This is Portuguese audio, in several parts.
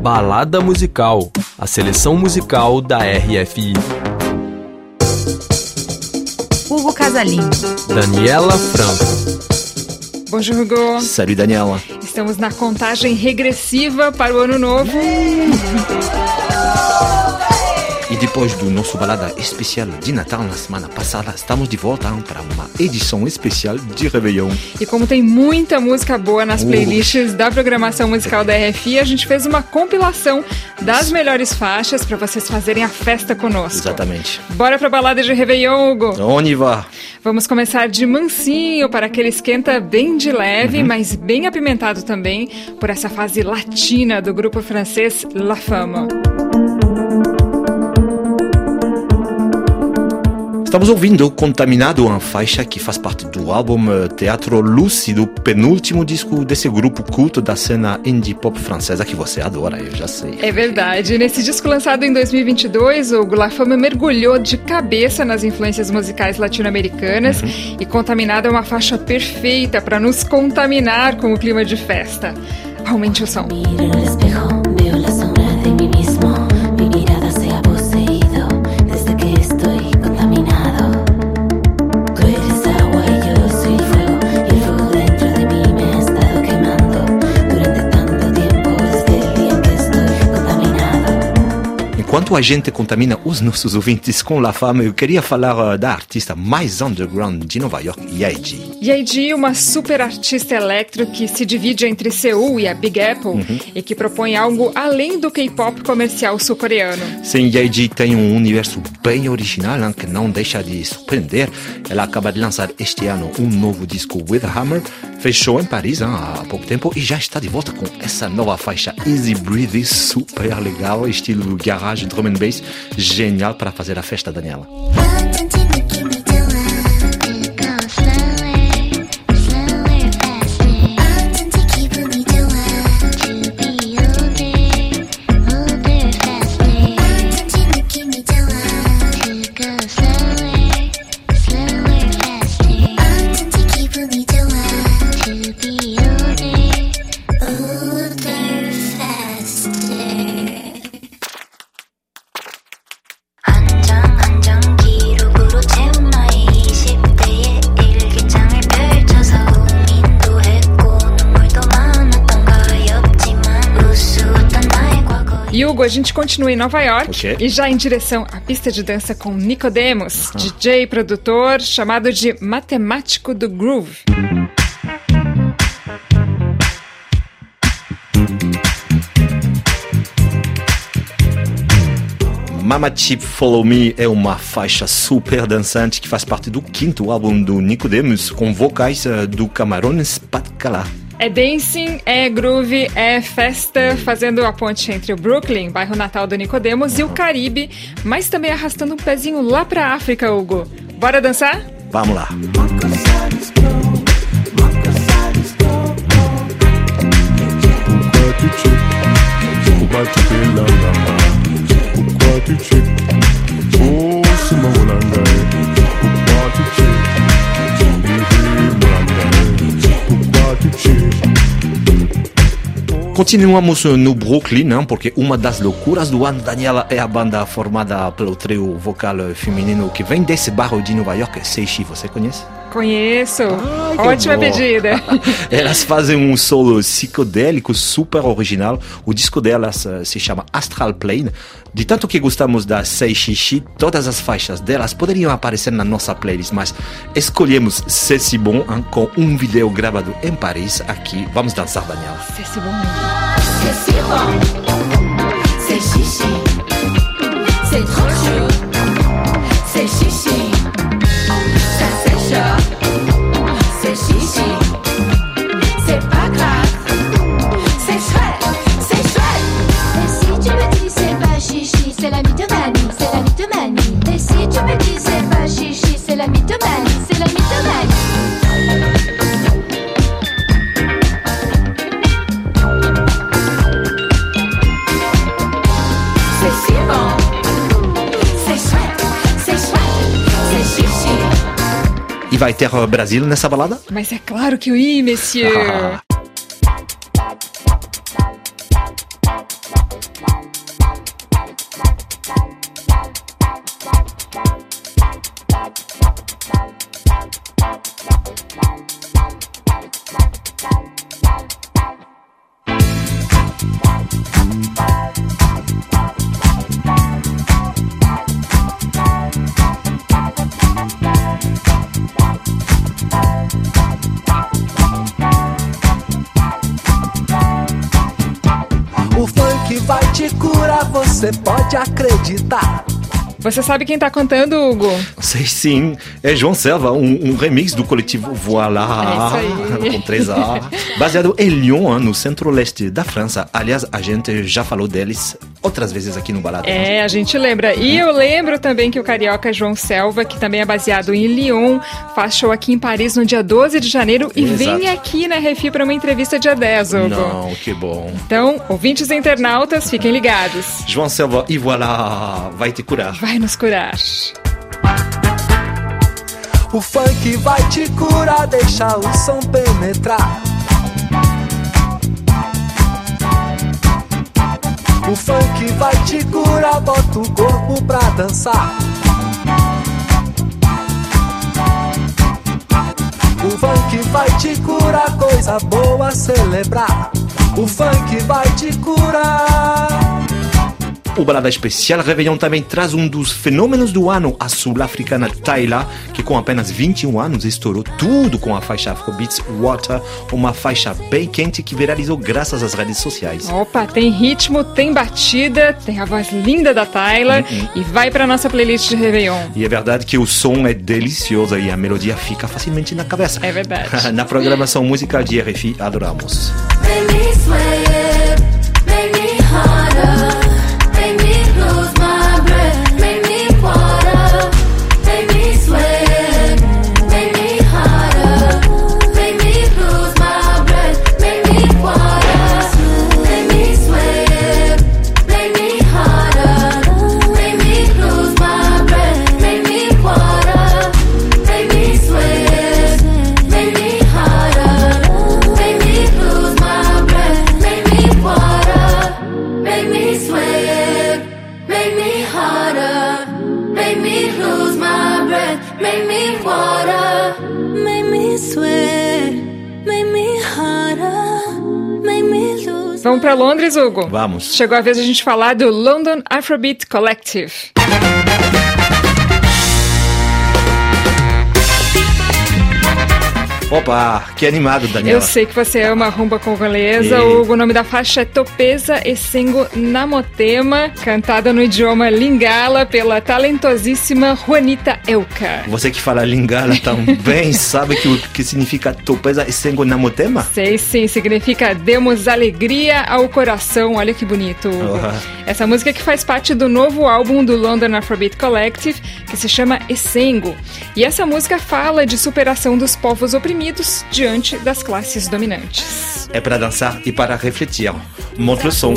Balada Musical, a seleção musical da RFI. Hugo Casalim. Daniela Franco. Bonjour, Hugo. Salut, Daniela. Estamos na contagem regressiva para o ano novo. Depois do nosso balada especial de Natal na semana passada, estamos de volta para uma edição especial de Réveillon. E como tem muita música boa nas Uh. playlists da programação musical da RFI, a gente fez uma compilação das melhores faixas para vocês fazerem a festa conosco. Exatamente. Bora pra balada de Réveillon, Hugo. On y va. Vamos começar de mansinho para aquele esquenta bem de leve, mas bem apimentado também por essa fase latina do grupo francês La Fama. Estamos ouvindo Contaminado, uma faixa que faz parte do álbum eh, Teatro Lúcido, penúltimo disco desse grupo culto da cena indie pop francesa que você adora, eu já sei. É verdade. Nesse disco lançado em 2022, o La Fama mergulhou de cabeça nas influências musicais latino-americanas e Contaminado é uma faixa perfeita para nos contaminar com o clima de festa. Aumente o som. Miro Enquanto a gente contamina os nossos ouvintes com La Fama, eu queria falar eh, da artista mais underground de Nova York, Yaiji. Yaiji, uma super artista electro que se divide entre Seul e a Big Apple e que propõe algo além do K-pop comercial sul-coreano. Sim, Yaiji tem um universo bem original hein, que não deixa de surpreender. Ela acaba de lançar este ano um novo disco With a Hammer, fechou em Paris há pouco tempo e já está de volta com essa nova faixa Easy Breathe, super legal, estilo garage drum and bass, genial para fazer a festa, Daniela. Hugo, a gente continua em Nova York Ok. e já em direção à pista de dança com Nicodemus, DJ e produtor chamado de Matemático do Groove. Mama Chip Follow Me é uma faixa super dançante que faz parte do quinto álbum do Nicodemus, com vocais eh, do Camarones Patcalá. É dancing, é groove, é festa, fazendo a ponte entre o Brooklyn, bairro natal do Nicodemus, e o Caribe, mas também arrastando um pezinho lá pra África, Hugo. Bora dançar? Vamos lá. Pourquoi Continuamos no Brooklyn, hein, porque uma das loucuras do ano, Daniela, é a banda formada pelo trio vocal feminino que vem desse bairro de Nova York, Seishi, você conhece? Conheço. que Ótima pedida. Elas fazem um solo psicodélico super original. O disco delas eh, se chama Astral Plane. De tanto que gostamos da Seishi, todas as faixas delas poderiam aparecer na nossa playlist, mas escolhemos C'est si bon hein, com um vídeo gravado em Paris. Aqui, vamos dançar, Daniela. C'est si bon. C'est si bon, c'est chichi, c'est trop chaud, c'est chichi, vai ter eh, Brasil nessa balada? Mas é claro que eu ia, monsieur! você pode acreditar. Você sabe quem tá cantando, Hugo? Sei sim, é João Selva, um, um remix do coletivo Voilà, É com 3A, baseado em Lyon, no centro-leste da França. Aliás, a gente já falou deles outras vezes aqui no Balada. É, a gente lembra. E eu lembro também que o carioca João Selva, que também é baseado em Lyon, faz show aqui em Paris no dia 12 de janeiro e Exato. vem aqui na Refi para uma entrevista dia 10, Hugo. Não, que bom. Então, ouvintes e internautas, fiquem ligados. João Selva e Voilà vai te curar. Vai nos curar. O funk vai te curar, deixa o som penetrar. O funk vai te curar, bota o corpo pra dançar. O funk vai te curar, coisa boa celebrar. O funk vai te curar. O Balada Especial Réveillon também traz um dos fenômenos do ano, a sul-africana Tayla, que com apenas 21 anos estourou tudo com a faixa Afrobeats Water, uma faixa bem quente que viralizou graças às redes sociais. Opa, tem ritmo, tem batida, tem a voz linda da Tyler e vai pra nossa playlist de Réveillon. E é verdade que o som é delicioso e a melodia fica facilmente na cabeça. É verdade. na programação musical de RFI, adoramos. Make me sweat, make me harder, make me water, make me sweat, make me harder, make me lose. Vamos pra Londres, Hugo? Vamos. Chegou a vez de a gente falar do London Afrobeat Collective. Opa, que animado, Daniela. Eu sei que você ama rumba congolesa. E- o nome da faixa é Topeza Essengo Namotema, cantada no idioma lingala pela talentosíssima Juanita Elka. Você que fala lingala também sabe que o que significa topeza e sengo namotema? Sei sim, significa demos alegria ao coração. Olha que bonito. Essa música que faz parte do novo álbum do London Afrobeat Collective, que se chama Essengo. E essa música fala de superação dos povos oprimidos diante das classes dominantes. É para dançar e para refletir. Montre o som.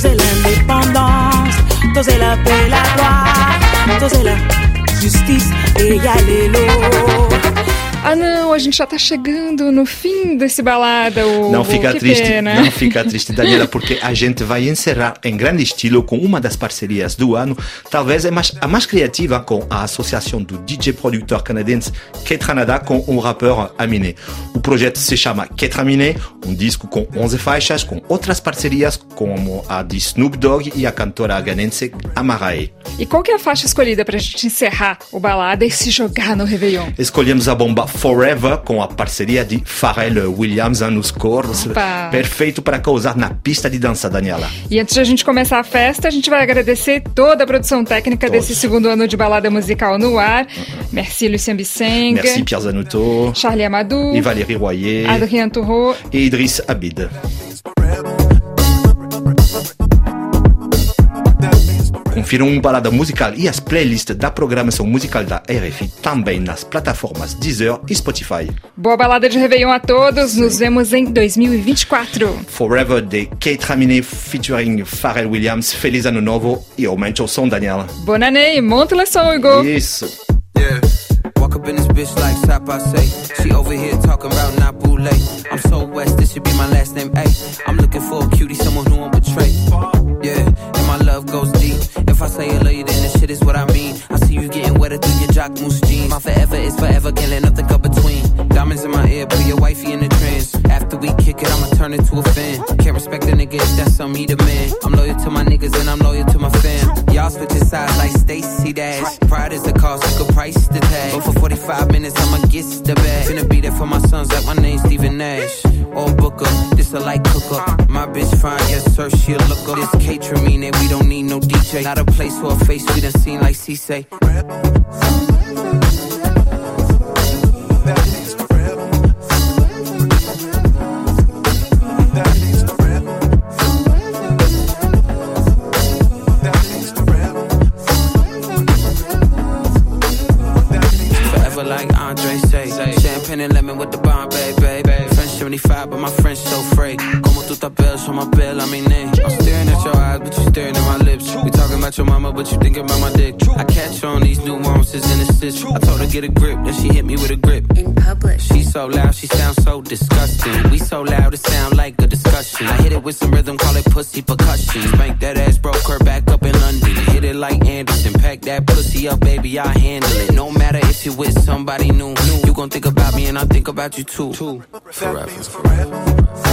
c'est l'indépendance, c'est la paix, la gloire. C'est la justice et y a l'élo. Ah não, a gente já tá chegando no fim desse balada. Hugo. Não fica triste, pena. não fica triste, Daniela, porque a gente vai encerrar em grande estilo com uma das parcerias do ano, talvez é mais, a mais criativa com a associação do DJ produtor canadense Ketranada com o rapper Aminé. O projeto se chama Ketraminé, um disco com 11 faixas, com outras parcerias como a de Snoop Dogg e a cantora ganense Amarae. E qual que é a faixa escolhida pra gente encerrar o balada e se jogar no Réveillon? Escolhemos a bomba Forever com a parceria de Pharrell Williams nos coros. Opa! Perfeito para causar na pista de dança, Daniela. E antes de a gente começar a festa, a gente vai agradecer toda a produção técnica Todos. desse segundo ano de balada musical no ar. Merci Lucien Bisseng, Merci Pierre Zanuto Charlie Amadou, e Valérie Royer Adrien Tourreau. e Idriss Abid. Confiram um balada musical e as playlists da programação musical da RFI também nas plataformas Deezer e Spotify. Boa balada de Réveillon a todos. Nos vemos em 2024. Forever de Kate Raminé featuring Pharrell Williams. Feliz ano novo e aumente o som, Daniela. Bonne année monte le son, Hugo. Isso. Yeah. Walk up in this bitch like Sap I say. She over here talking about Nabule. I'm so west, this should be my last name. Ay, I'm looking for a cutie, someone who won't betray. Yeah, and my love goes deep. If I say I love you, then this shit is what I mean. I see you getting wetter through your jock moose jeans. My forever is forever, can't let nothing come between. Diamonds in my ear, put your wifey in the trance. After we kick it, I'ma turn into a fan. Can't respect a nigga if that's some me, the man. I'm loyal to my niggas and I'm loyal to my fam. Y'all I'll switch your sides like Stacy Dash. Pride is the cost, you could price the tag. But for 45 minutes, I'ma get the bag. Finna be there for my sons like my name's Stephen Nash. Or Booker, this a light cooker. My bitch fine, yes sir, she a looker. This catering we don't need no DJ. Not a place for a face we done seen like C staring at my lips. We talking about your mama, but you thinking about my dick. I catch on these nuances and assists. I told her get a grip, then she hit me with a grip. In public. She so loud, she sounds so disgusting. We so loud, it sound like a discussion. I hit it with some rhythm, call it pussy percussion. Spank that ass, broke her back up in London. Hit it like Anderson, pack that pussy up, baby, I handle it. No matter if you with somebody new, you gon' think about me and I think about you too. Forever.